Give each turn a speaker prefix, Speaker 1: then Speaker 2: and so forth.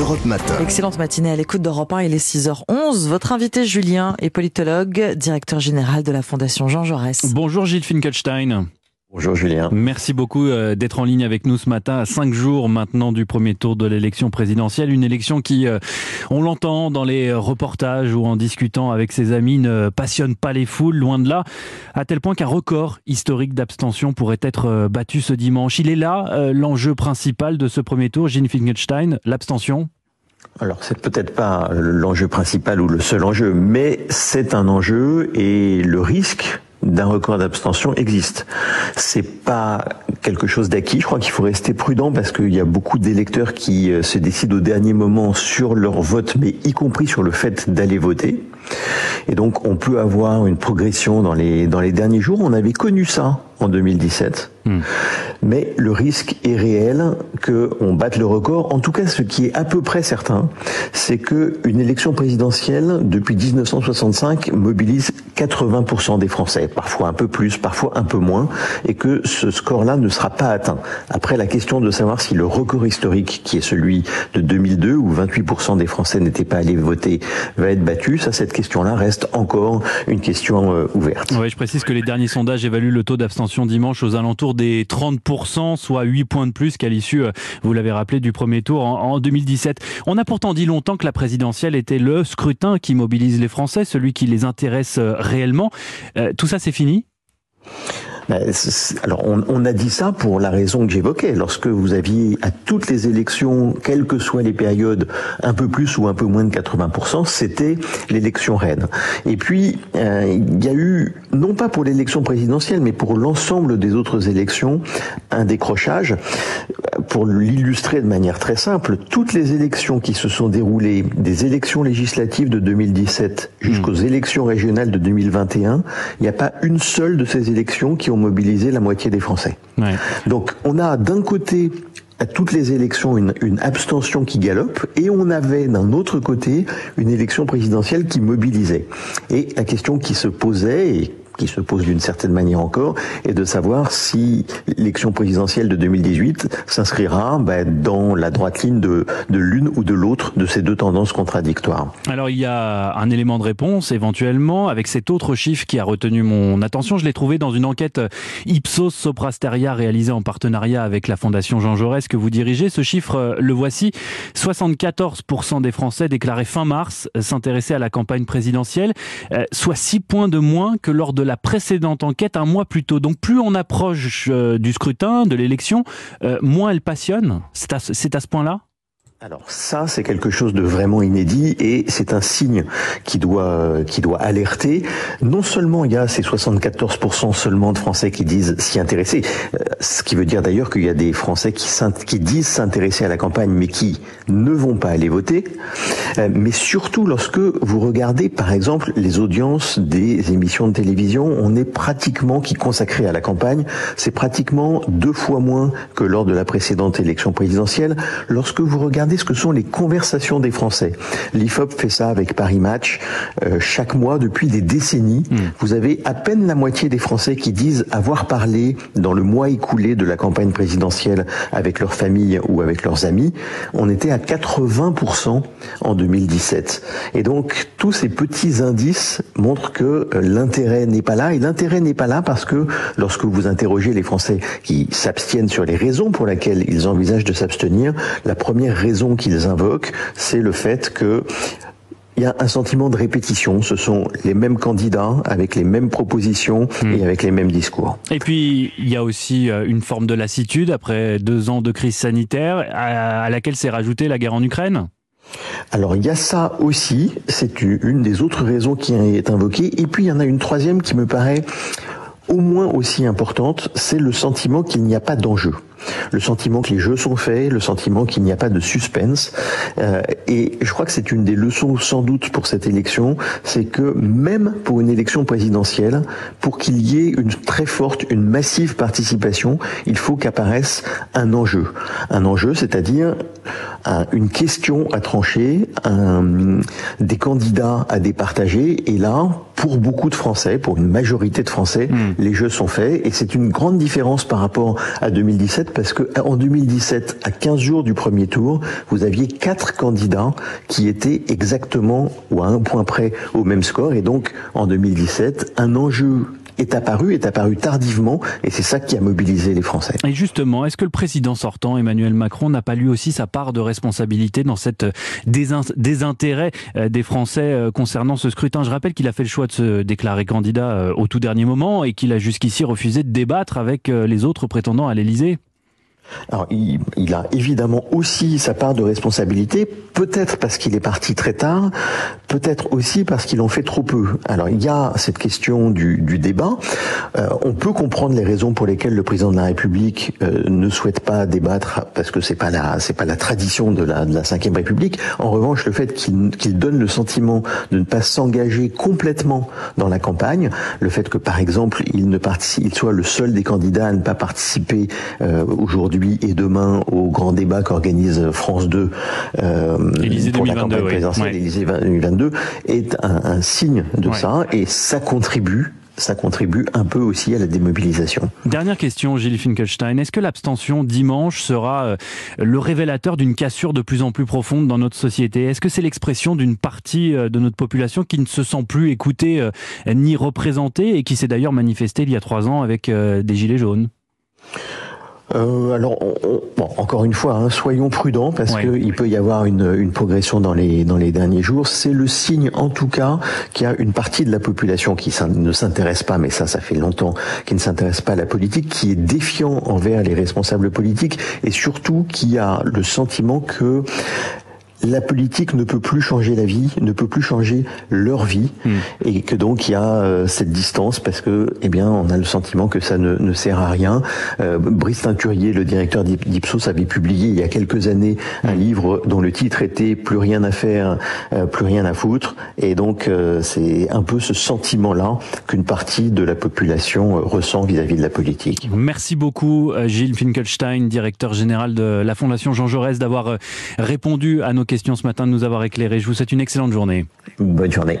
Speaker 1: Europe Matin.
Speaker 2: Excellente matinée à l'écoute d'Europe 1, il est 6h11. Votre invité Julien est politologue, directeur général de la Fondation Jean Jaurès.
Speaker 3: Bonjour Gilles Finkelstein.
Speaker 4: Bonjour Julien.
Speaker 3: Merci beaucoup euh, d'être en ligne avec nous ce matin, à cinq jours maintenant du premier tour de l'élection présidentielle. Une élection qui, euh, on l'entend dans les reportages ou en discutant avec ses amis, ne passionne pas les foules, loin de là, à tel point qu'un record historique d'abstention pourrait être euh, battu ce dimanche. Il est là l'enjeu principal de ce premier tour, Gilles Finkelstein, l'abstention?
Speaker 4: Alors c'est peut-être pas l'enjeu principal ou le seul enjeu, mais c'est un enjeu et le risque d'un record d'abstention existe. C'est pas quelque chose d'acquis. Je crois qu'il faut rester prudent parce qu'il y a beaucoup d'électeurs qui euh, se décident au dernier moment sur leur vote, mais y compris sur le fait d'aller voter. Et donc on peut avoir une progression dans les dans les derniers jours. On avait connu ça en 2017. Hmm. Mais le risque est réel qu'on batte le record. En tout cas, ce qui est à peu près certain, c'est que une élection présidentielle depuis 1965 mobilise 80% des Français, parfois un peu plus, parfois un peu moins, et que ce score-là ne sera pas atteint. Après, la question de savoir si le record historique, qui est celui de 2002, où 28% des Français n'étaient pas allés voter, va être battu, ça, cette question-là reste encore une question euh, ouverte.
Speaker 3: Oui, je précise que les derniers sondages évaluent le taux d'abstention dimanche aux alentours des 30%, soit 8 points de plus qu'à l'issue, euh, vous l'avez rappelé, du premier tour en 2017. On a pourtant dit longtemps que la présidentielle était le scrutin qui mobilise les Français, celui qui les intéresse euh, réellement. tout ça, c'est fini?
Speaker 4: Alors, on, a dit ça pour la raison que j'évoquais. Lorsque vous aviez à toutes les élections, quelles que soient les périodes, un peu plus ou un peu moins de 80%, c'était l'élection reine. Et puis, euh, il y a eu, non pas pour l'élection présidentielle, mais pour l'ensemble des autres élections, un décrochage. Pour l'illustrer de manière très simple, toutes les élections qui se sont déroulées, des élections législatives de 2017 jusqu'aux hmm. élections régionales de 2021, il n'y a pas une seule de ces élections qui ont mobiliser la moitié des Français. Donc on a d'un côté à toutes les élections une, une, abstention qui galope et on avait d'un autre côté une élection présidentielle qui mobilisait. Et la question qui se posait et qui se pose d'une certaine manière encore, est de savoir si l'élection présidentielle de 2018 s'inscrira ben, dans la droite ligne de, de l'une ou de l'autre de ces deux tendances contradictoires.
Speaker 3: Alors il y a un élément de réponse éventuellement avec cet autre chiffre qui a retenu mon attention. Je l'ai trouvé dans une enquête Ipsos Soprasteria réalisée en partenariat avec la Fondation Jean Jaurès que vous dirigez. Ce chiffre, le voici. 74% des Français déclaraient fin mars s'intéresser à la campagne présidentielle, euh, soit 6 points de moins que lors de la précédente enquête un mois plus tôt. Donc plus on approche euh, du scrutin, de l'élection, euh, moins elle passionne. C'est à ce point-là?
Speaker 4: Alors ça, c'est quelque chose de vraiment inédit et c'est un signe qui doit qui doit alerter. Non seulement il y a ces 74% seulement de Français qui disent s'y intéresser, euh, ce qui veut dire d'ailleurs qu'il y a des Français qui, qui disent s'intéresser à la campagne mais qui ne vont pas aller voter. Euh, mais surtout lorsque vous regardez par exemple les audiences des émissions de télévision, on est pratiquement qui consacré à la campagne, c'est pratiquement deux fois moins que lors de la précédente élection présidentielle. Lorsque vous regardez ce que sont les conversations des Français. L'IFOP fait ça avec Paris Match euh, chaque mois depuis des décennies. Hmm. Vous avez à peine la moitié des Français qui disent avoir parlé dans le mois écoulé de la campagne présidentielle avec leur famille ou avec leurs amis. On était à 80% en 2017. Et donc tous ces petits indices montrent que euh, l'intérêt n'est pas là. Et l'intérêt n'est pas là parce que lorsque vous interrogez les Français qui s'abstiennent sur les raisons pour lesquelles ils envisagent de s'abstenir, la première raison qu'ils invoquent, c'est le fait que il y a un sentiment de répétition. Ce sont les mêmes candidats avec les mêmes propositions hmm. et avec les mêmes discours.
Speaker 3: Et puis, il y a aussi euh, une forme de lassitude après deux ans de crise sanitaire à laquelle s'est rajoutée la guerre en Ukraine.
Speaker 4: Alors il y a ça aussi, c'est une des autres raisons qui est invoquée. Et puis il y en a une troisième qui me paraît au moins aussi importante, c'est le sentiment qu'il n'y a pas d'enjeu le sentiment que les jeux sont faits, le sentiment qu'il n'y a pas de suspense. Euh, et je crois que c'est une des leçons sans doute pour cette élection, c'est que même pour une élection présidentielle, pour qu'il y ait une très forte, une massive participation, il faut qu'apparaisse un enjeu. Un enjeu, c'est-à-dire une question à trancher, des candidats à départager. Et là, pour beaucoup de Français, pour une majorité de Français, hmm. les jeux sont faits. Et c'est une grande différence par rapport à 2017 parce que en 2017, à 15 jours du premier tour, vous aviez quatre candidats qui étaient exactement ou à un point près au même score. Et donc, en 2017, un enjeu est apparu, est apparu tardivement, et c'est ça qui a mobilisé les Français.
Speaker 3: Et justement, est-ce que le président sortant, Emmanuel Macron, n'a pas lui aussi sa part de responsabilité dans cette euh, désintérêt euh, des Français euh, concernant ce scrutin? Je rappelle qu'il a fait le choix de se déclarer candidat au tout dernier moment et qu'il a jusqu'ici refusé de débattre avec les autres prétendants à l'Élysée.
Speaker 4: Alors, il, il, a évidemment aussi sa part de responsabilité, peut-être parce qu'il est parti très tard, peut-être aussi parce qu'il en fait trop peu. Alors, il y a cette question du, du débat. Euh, on peut comprendre les raisons pour lesquelles le président de la République euh, ne souhaite pas débattre, parce que c'est pas la c'est pas la tradition de la de la Ve République. En revanche, le fait qu'il qu'il donne le sentiment de ne pas s'engager complètement dans la campagne, le fait que par exemple il ne participe, il soit le seul des candidats à ne pas participer euh, aujourd'hui et demain au grand débat qu'organise France 2
Speaker 3: euh, pour 2022, la campagne
Speaker 4: présidentielle, 2022, est un, signe de ça et ça contribue ça contribue un peu aussi à la démobilisation.
Speaker 3: Dernière question, Gilles Finkelstein. Est-ce que l'abstention dimanche sera euh, le révélateur d'une cassure de plus en plus profonde dans notre société? Est-ce que c'est l'expression d'une partie euh, de notre population qui ne se sent plus écoutée euh, ni représentée et qui s'est d'ailleurs manifestée il y a trois ans avec des gilets jaunes?
Speaker 4: Euh, alors, bon, encore une fois, hein, soyons prudents parce qu'il peut y avoir une, une, progression dans les dans les derniers jours. C'est le signe, en tout cas, qu'il y a une partie de la population qui ne s'intéresse pas, mais ça, ça fait longtemps, qui ne s'intéresse pas à la politique, qui est défiant envers les responsables politiques et surtout qui a le sentiment que la politique ne peut plus changer la vie, ne peut plus changer leur vie, hmm. et que donc il y a euh, cette distance parce que, eh bien, on a le sentiment que ça ne, ne sert à rien. Euh, Brice Teinturier, le directeur d'Ipsos, avait publié il y a quelques années un hmm. livre dont le titre était Plus rien à faire, euh, plus rien à foutre, et donc euh, c'est un peu ce sentiment-là qu'une partie de la population ressent vis-à-vis -vis de la politique.
Speaker 3: Merci beaucoup, Gilles Finkelstein, directeur général de la Fondation Jean Jaurès, d'avoir répondu à nos questions ce matin, de nous avoir éclairé. Je vous souhaite une excellente journée.
Speaker 4: Bonne journée.